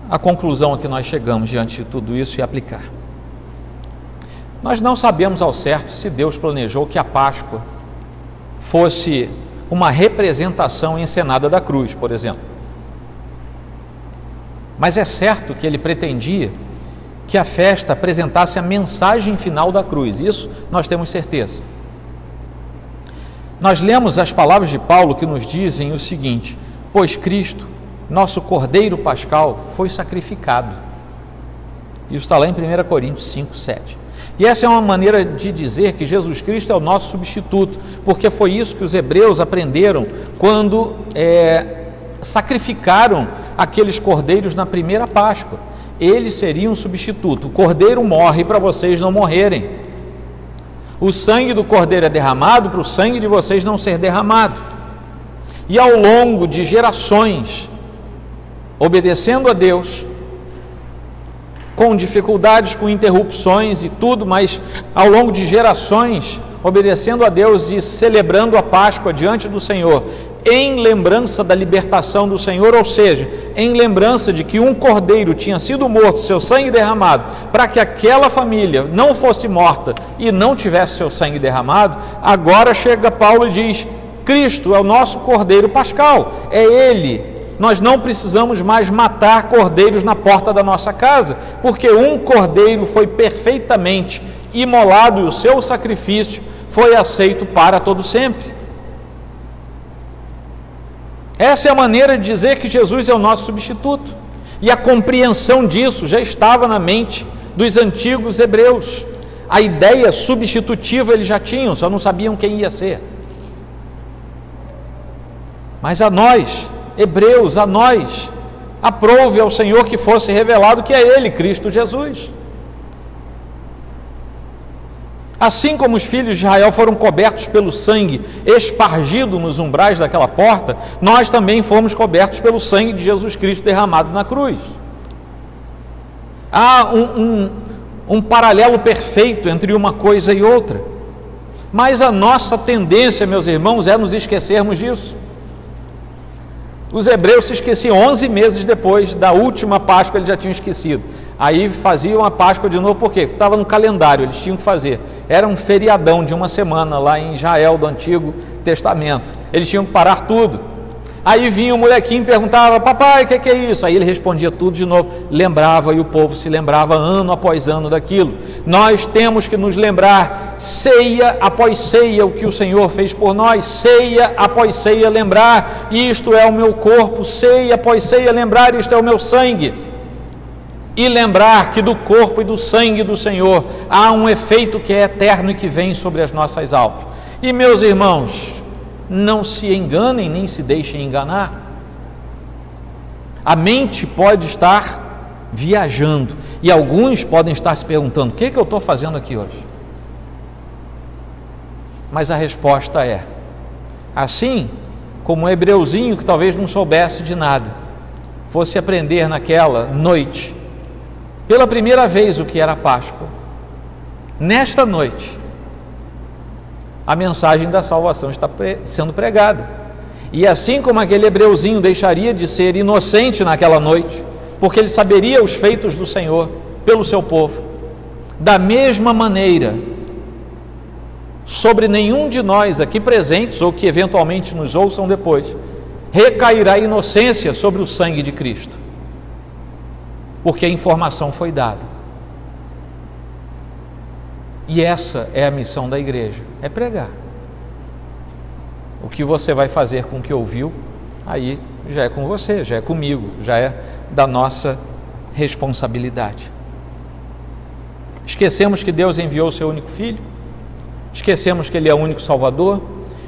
a conclusão a que nós chegamos diante de tudo isso e aplicar. Nós não sabemos ao certo se Deus planejou que a Páscoa fosse uma representação encenada da cruz, por exemplo. Mas é certo que ele pretendia que a festa apresentasse a mensagem final da cruz, isso nós temos certeza. Nós lemos as palavras de Paulo que nos dizem o seguinte: Pois Cristo, nosso Cordeiro Pascal, foi sacrificado. Isso está lá em 1 Coríntios 5, 7. E essa é uma maneira de dizer que Jesus Cristo é o nosso substituto, porque foi isso que os hebreus aprenderam quando é, sacrificaram aqueles cordeiros na primeira Páscoa. Eles seriam um substituto. O cordeiro morre para vocês não morrerem. O sangue do cordeiro é derramado para o sangue de vocês não ser derramado. E ao longo de gerações, obedecendo a Deus, com dificuldades, com interrupções e tudo, mas ao longo de gerações, obedecendo a Deus e celebrando a Páscoa diante do Senhor, em lembrança da libertação do Senhor, ou seja, em lembrança de que um cordeiro tinha sido morto, seu sangue derramado, para que aquela família não fosse morta e não tivesse seu sangue derramado, agora chega Paulo e diz: Cristo é o nosso cordeiro pascal, é Ele nós não precisamos mais matar cordeiros na porta da nossa casa, porque um cordeiro foi perfeitamente imolado e o seu sacrifício foi aceito para todo sempre. Essa é a maneira de dizer que Jesus é o nosso substituto. E a compreensão disso já estava na mente dos antigos hebreus. A ideia substitutiva eles já tinham, só não sabiam quem ia ser. Mas a nós, hebreus, a nós, aprove ao Senhor que fosse revelado que é Ele, Cristo Jesus. Assim como os filhos de Israel foram cobertos pelo sangue espargido nos umbrais daquela porta, nós também fomos cobertos pelo sangue de Jesus Cristo derramado na cruz. Há um, um, um paralelo perfeito entre uma coisa e outra. Mas a nossa tendência, meus irmãos, é nos esquecermos disso. Os hebreus se esqueciam 11 meses depois da última Páscoa, eles já tinham esquecido. Aí faziam a Páscoa de novo, por quê? Estava no calendário, eles tinham que fazer. Era um feriadão de uma semana lá em Israel do Antigo Testamento. Eles tinham que parar tudo. Aí vinha o molequinho e perguntava, papai, o que, que, é isso? Aí ele respondia tudo de novo, lembrava e o povo se lembrava ano após ano daquilo. Nós temos que nos lembrar, ceia após ceia, o que o Senhor fez por nós, ceia após ceia, lembrar, isto é o meu corpo, ceia após ceia, lembrar, isto é o meu sangue. E lembrar que do corpo e do sangue do Senhor há um efeito que é eterno e que vem sobre as nossas almas. E meus irmãos, não se enganem nem se deixem enganar. A mente pode estar viajando e alguns podem estar se perguntando: o que, é que eu estou fazendo aqui hoje? Mas a resposta é: assim como um hebreuzinho que talvez não soubesse de nada, fosse aprender naquela noite, pela primeira vez, o que era Páscoa, nesta noite, a mensagem da salvação está sendo pregada. E assim como aquele hebreuzinho deixaria de ser inocente naquela noite, porque ele saberia os feitos do Senhor pelo seu povo, da mesma maneira, sobre nenhum de nós aqui presentes ou que eventualmente nos ouçam depois, recairá a inocência sobre o sangue de Cristo, porque a informação foi dada. E essa é a missão da igreja: é pregar. O que você vai fazer com o que ouviu, aí já é com você, já é comigo, já é da nossa responsabilidade. Esquecemos que Deus enviou o seu único filho, esquecemos que ele é o único salvador,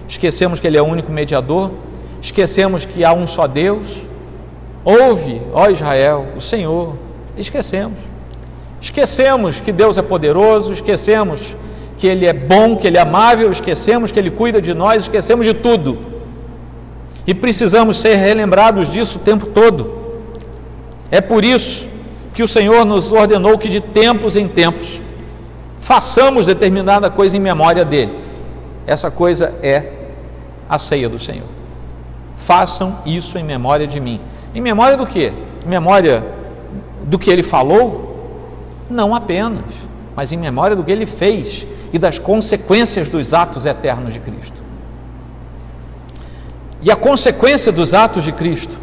esquecemos que ele é o único mediador, esquecemos que há um só Deus. Ouve, ó Israel, o Senhor, esquecemos. Esquecemos que Deus é poderoso, esquecemos que Ele é bom, que Ele é amável, esquecemos que Ele cuida de nós, esquecemos de tudo. E precisamos ser relembrados disso o tempo todo. É por isso que o Senhor nos ordenou que de tempos em tempos façamos determinada coisa em memória dele. Essa coisa é a ceia do Senhor. Façam isso em memória de mim. Em memória do quê? Em memória do que ele falou? Não apenas, mas em memória do que ele fez e das consequências dos atos eternos de Cristo. E a consequência dos atos de Cristo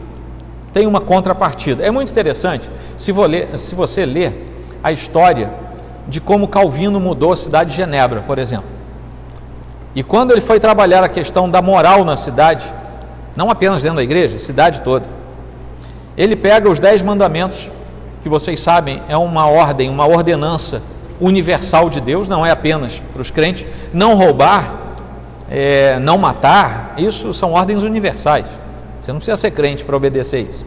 tem uma contrapartida. É muito interessante se, ler, se você ler a história de como Calvino mudou a cidade de Genebra, por exemplo. E quando ele foi trabalhar a questão da moral na cidade, não apenas dentro da igreja, cidade toda, ele pega os dez mandamentos que vocês sabem é uma ordem, uma ordenança universal de Deus, não é apenas para os crentes. Não roubar, é, não matar, isso são ordens universais. Você não precisa ser crente para obedecer isso.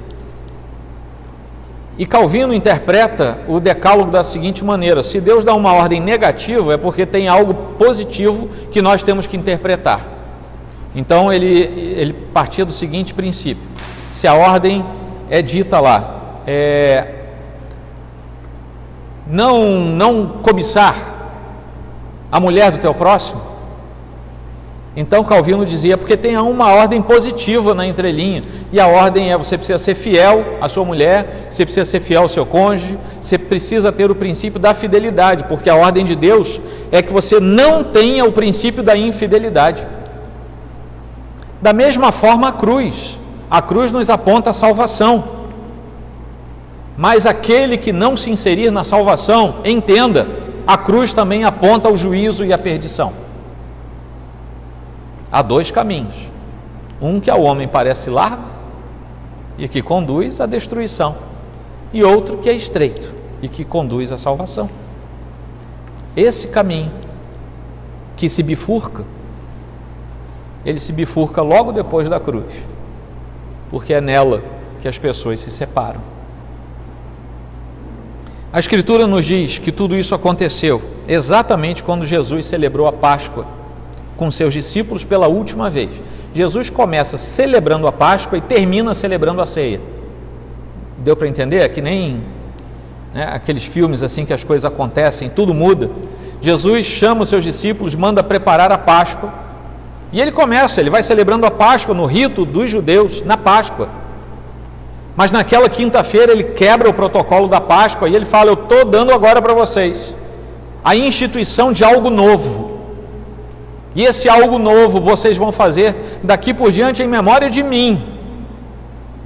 E Calvino interpreta o decálogo da seguinte maneira: se Deus dá uma ordem negativa, é porque tem algo positivo que nós temos que interpretar. Então ele, ele partia do seguinte princípio: se a ordem é dita lá, é, não, não cobiçar a mulher do teu próximo? Então Calvino dizia, porque tem uma ordem positiva na entrelinha, e a ordem é você precisa ser fiel à sua mulher, você precisa ser fiel ao seu cônjuge, você precisa ter o princípio da fidelidade, porque a ordem de Deus é que você não tenha o princípio da infidelidade. Da mesma forma a cruz, a cruz nos aponta a salvação. Mas aquele que não se inserir na salvação, entenda, a cruz também aponta ao juízo e à perdição. Há dois caminhos. Um que ao homem parece largo e que conduz à destruição, e outro que é estreito e que conduz à salvação. Esse caminho que se bifurca, ele se bifurca logo depois da cruz. porque é nela que as pessoas se separam. A Escritura nos diz que tudo isso aconteceu exatamente quando Jesus celebrou a Páscoa com seus discípulos pela última vez. Jesus começa celebrando a Páscoa e termina celebrando a ceia. Deu para entender? É que nem né, aqueles filmes assim que as coisas acontecem, tudo muda. Jesus chama os seus discípulos, manda preparar a Páscoa e ele começa, ele vai celebrando a Páscoa no rito dos judeus, na Páscoa. Mas naquela quinta-feira ele quebra o protocolo da Páscoa e ele fala: Eu estou dando agora para vocês a instituição de algo novo. E esse algo novo vocês vão fazer daqui por diante em memória de mim.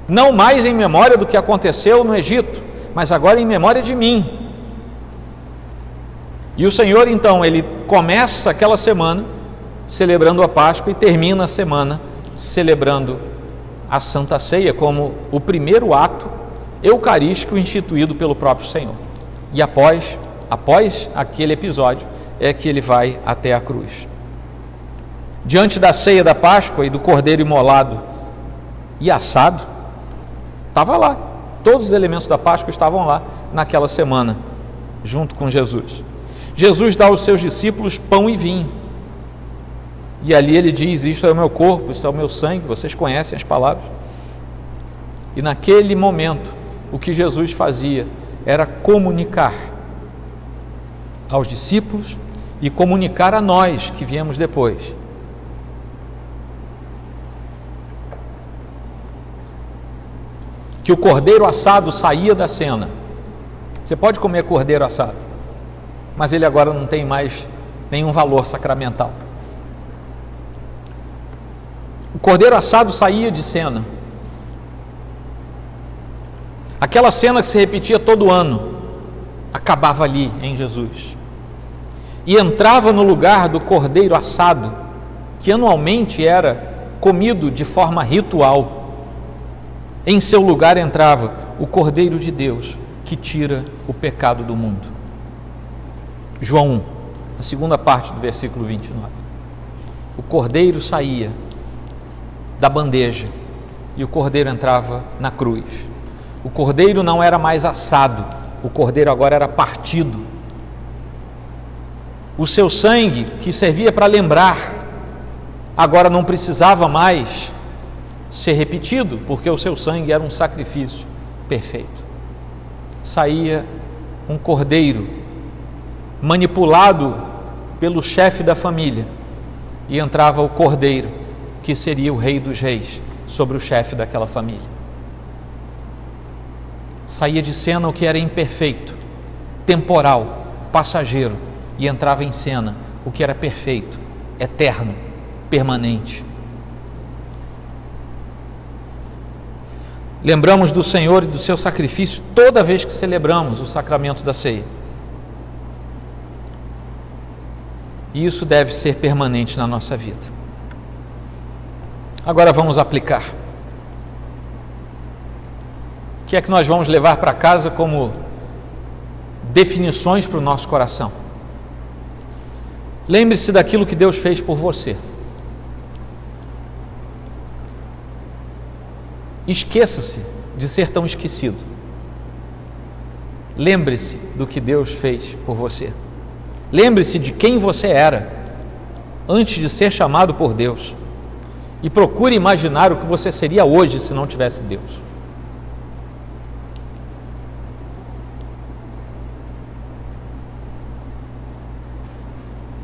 Não mais em memória do que aconteceu no Egito, mas agora em memória de mim. E o Senhor então, ele começa aquela semana celebrando a Páscoa e termina a semana celebrando a Santa Ceia como o primeiro ato eucarístico instituído pelo próprio Senhor. E após, após aquele episódio, é que ele vai até a cruz. Diante da ceia da Páscoa e do cordeiro imolado e assado, estava lá. Todos os elementos da Páscoa estavam lá naquela semana, junto com Jesus. Jesus dá aos seus discípulos pão e vinho. E ali ele diz: Isto é o meu corpo, isto é o meu sangue. Vocês conhecem as palavras. E naquele momento, o que Jesus fazia era comunicar aos discípulos e comunicar a nós que viemos depois. Que o cordeiro assado saía da cena. Você pode comer cordeiro assado, mas ele agora não tem mais nenhum valor sacramental. O cordeiro assado saía de cena. Aquela cena que se repetia todo ano, acabava ali em Jesus. E entrava no lugar do cordeiro assado, que anualmente era comido de forma ritual. Em seu lugar entrava o Cordeiro de Deus, que tira o pecado do mundo. João 1, a segunda parte do versículo 29. O cordeiro saía da bandeja e o cordeiro entrava na cruz. O cordeiro não era mais assado, o cordeiro agora era partido. O seu sangue, que servia para lembrar, agora não precisava mais ser repetido, porque o seu sangue era um sacrifício perfeito. Saía um cordeiro manipulado pelo chefe da família e entrava o cordeiro que seria o rei dos reis sobre o chefe daquela família. Saía de cena o que era imperfeito, temporal, passageiro, e entrava em cena o que era perfeito, eterno, permanente. Lembramos do Senhor e do seu sacrifício toda vez que celebramos o sacramento da ceia. E isso deve ser permanente na nossa vida. Agora vamos aplicar. O que é que nós vamos levar para casa como definições para o nosso coração? Lembre-se daquilo que Deus fez por você. Esqueça-se de ser tão esquecido. Lembre-se do que Deus fez por você. Lembre-se de quem você era antes de ser chamado por Deus. E procure imaginar o que você seria hoje se não tivesse Deus.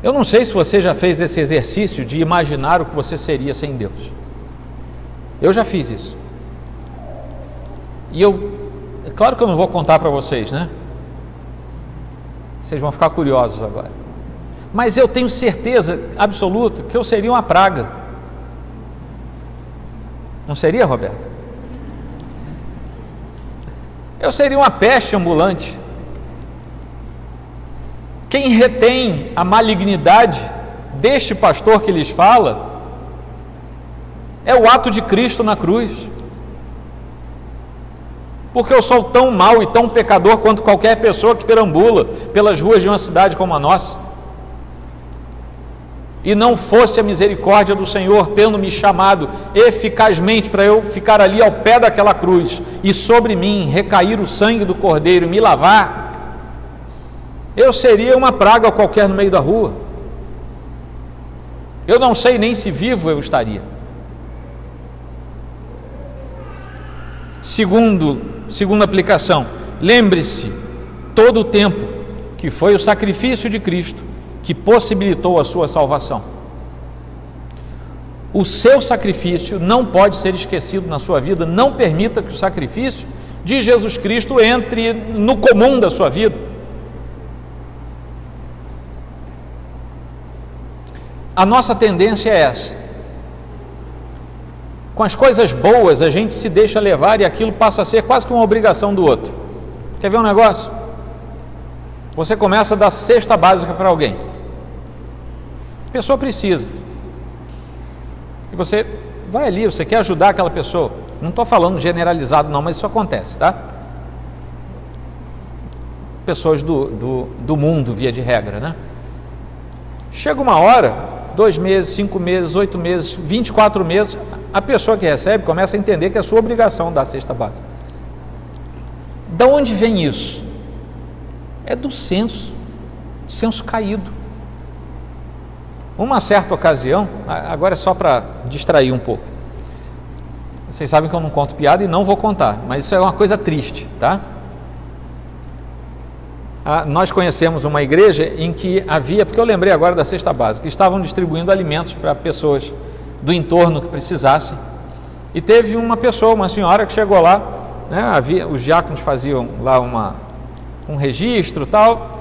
Eu não sei se você já fez esse exercício de imaginar o que você seria sem Deus. Eu já fiz isso. E eu, é claro que eu não vou contar para vocês, né? Vocês vão ficar curiosos agora. Mas eu tenho certeza absoluta que eu seria uma praga. Não seria, Roberto? Eu seria uma peste ambulante. Quem retém a malignidade deste pastor que lhes fala é o ato de Cristo na cruz. Porque eu sou tão mau e tão pecador quanto qualquer pessoa que perambula pelas ruas de uma cidade como a nossa. E não fosse a misericórdia do Senhor tendo me chamado eficazmente para eu ficar ali ao pé daquela cruz e sobre mim recair o sangue do cordeiro e me lavar, eu seria uma praga qualquer no meio da rua. Eu não sei nem se vivo eu estaria. Segundo, segunda aplicação, lembre-se todo o tempo que foi o sacrifício de Cristo que possibilitou a sua salvação. O seu sacrifício não pode ser esquecido na sua vida, não permita que o sacrifício de Jesus Cristo entre no comum da sua vida. A nossa tendência é essa. Com as coisas boas, a gente se deixa levar e aquilo passa a ser quase que uma obrigação do outro. Quer ver um negócio? Você começa a dar cesta básica para alguém. A pessoa precisa. E você vai ali, você quer ajudar aquela pessoa. Não estou falando generalizado, não, mas isso acontece, tá? Pessoas do, do, do mundo, via de regra, né? Chega uma hora dois meses, cinco meses, oito meses, 24 meses, a pessoa que recebe começa a entender que é sua obrigação dar a cesta básica. Da onde vem isso? É do senso, senso caído. Uma certa ocasião, agora é só para distrair um pouco. Vocês sabem que eu não conto piada e não vou contar, mas isso é uma coisa triste, tá? ah, nós conhecemos uma igreja em que havia, porque eu lembrei agora da cesta básica, estavam distribuindo alimentos para pessoas do entorno que precisassem. E teve uma pessoa, uma senhora que chegou lá, né, havia, os diáconos faziam lá uma, um registro tal.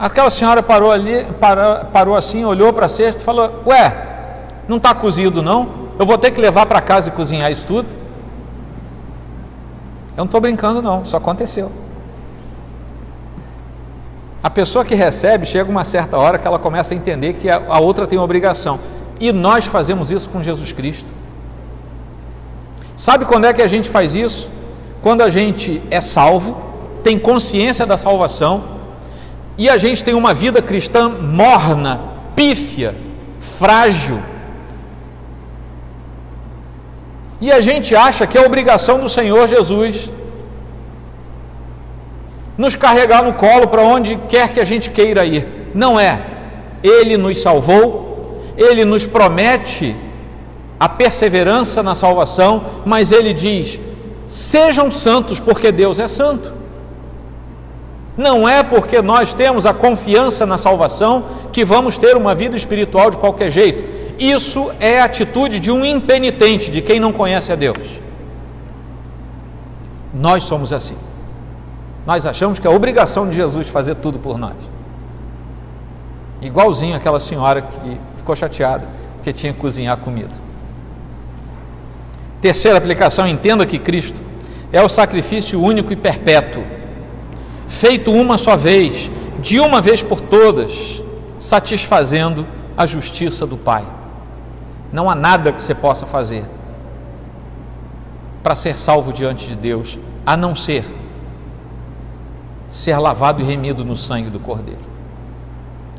Aquela senhora parou ali, parou, parou assim, olhou para a cesta e falou: Ué, não está cozido não? Eu vou ter que levar para casa e cozinhar isso tudo? Eu não estou brincando, não, isso aconteceu. A pessoa que recebe chega uma certa hora que ela começa a entender que a, outra tem obrigação. E nós fazemos isso com Jesus Cristo. Sabe quando é que a gente faz isso? Quando a gente é salvo, tem consciência da salvação e a gente tem uma vida cristã morna, pífia, frágil. E a gente acha que é obrigação do Senhor Jesus nos carregar no colo para onde quer que a gente queira ir. Não é. Ele nos salvou, ele nos promete a perseverança na salvação, mas ele diz: sejam santos, porque Deus é santo. Não é porque nós temos a confiança na salvação que vamos ter uma vida espiritual de qualquer jeito. Isso é a atitude de um impenitente, de quem não conhece a Deus. Nós somos assim. Nós achamos que é obrigação de Jesus fazer tudo por nós. Igualzinho aquela senhora que ficou chateada porque tinha que cozinhar comida. Terceira aplicação: entenda que Cristo é o sacrifício único e perpétuo, feito uma só vez, de uma vez por todas, satisfazendo a justiça do Pai. Não há nada que você possa fazer para ser salvo diante de Deus, a não ser ser lavado e remido no sangue do Cordeiro.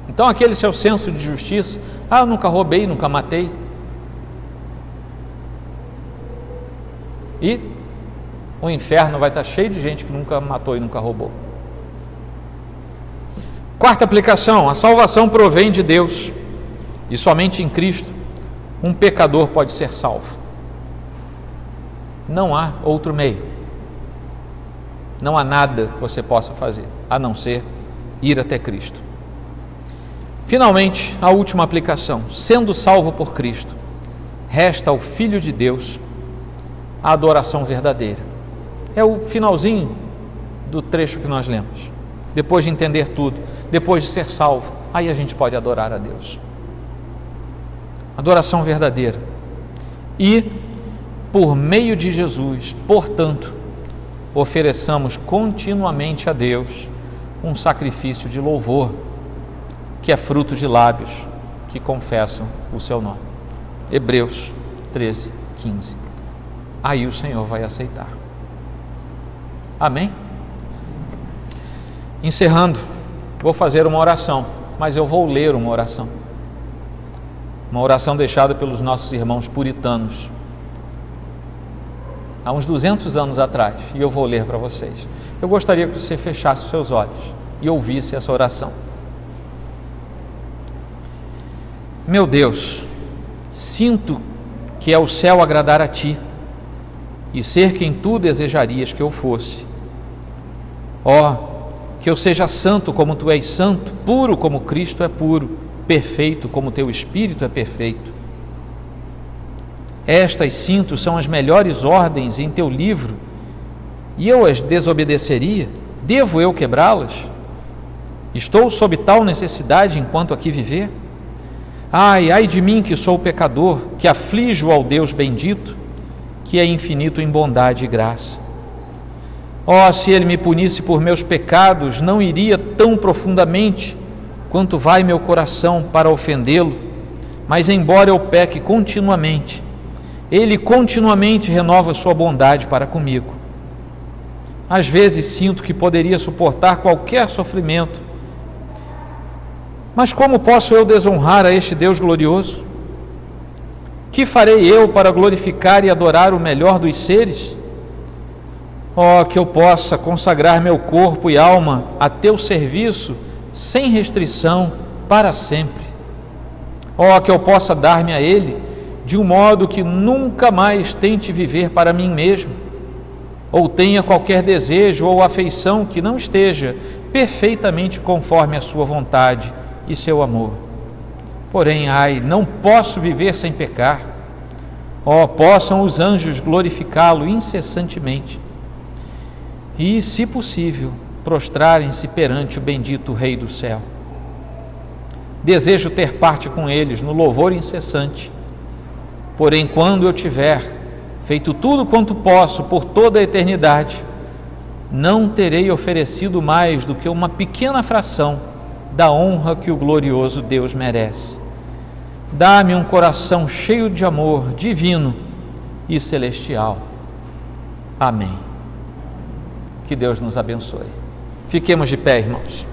Então, aquele seu senso de justiça, ah, eu nunca roubei, nunca matei. E o inferno vai estar cheio de gente que nunca matou e nunca roubou. Quarta aplicação: a salvação provém de Deus e somente em Cristo um pecador pode ser salvo. Não há outro meio. Não há nada que você possa fazer a não ser ir até Cristo. Finalmente, a última aplicação: sendo salvo por Cristo, resta ao Filho de Deus a adoração verdadeira. É o finalzinho do trecho que nós lemos. Depois de entender tudo, depois de ser salvo, aí a gente pode adorar a Deus. Adoração verdadeira. E, por meio de Jesus, portanto, ofereçamos continuamente a Deus um sacrifício de louvor, que é fruto de lábios que confessam o seu nome. Hebreus 13, 15. Aí o Senhor vai aceitar. Amém? Encerrando, vou fazer uma oração, mas eu vou ler uma oração. Uma oração deixada pelos nossos irmãos puritanos há uns 200 anos atrás, e eu vou ler para vocês. Eu gostaria que você fechasse seus olhos e ouvisse essa oração. Meu Deus, sinto que é o céu agradar a ti e ser quem tu desejarias que eu fosse. Ó, oh, que eu seja santo como tu és santo, puro como Cristo é puro, perfeito como teu espírito é perfeito. Estas sinto são as melhores ordens em teu livro, e eu as desobedeceria? Devo eu quebrá-las? Estou sob tal necessidade enquanto aqui viver? Ai, ai de mim que sou pecador, que aflijo ao Deus bendito, que é infinito em bondade e graça. Oh, se ele me punisse por meus pecados, não iria tão profundamente quanto vai meu coração para ofendê-lo, mas embora eu peque continuamente, ele continuamente renova sua bondade para comigo. Às vezes sinto que poderia suportar qualquer sofrimento, mas como posso eu desonrar a este Deus glorioso? Que farei eu para glorificar e adorar o melhor dos seres? Oh, que eu possa consagrar meu corpo e alma a teu serviço sem restrição para sempre. Oh, que eu possa dar-me a Ele de um modo que nunca mais tente viver para mim mesmo, ou tenha qualquer desejo ou afeição que não esteja perfeitamente conforme a Sua vontade e seu amor. Porém, ai, não posso viver sem pecar. Ó, oh, possam os anjos glorificá-lo incessantemente e, se possível, prostrarem-se perante o bendito Rei do céu. Desejo ter parte com eles no louvor incessante. Porém, quando eu tiver feito tudo quanto posso por toda a eternidade, não terei oferecido mais do que uma pequena fração da honra que o glorioso Deus merece. Dá-me um coração cheio de amor divino e celestial. Amém. Que Deus nos abençoe. Fiquemos de pé, irmãos.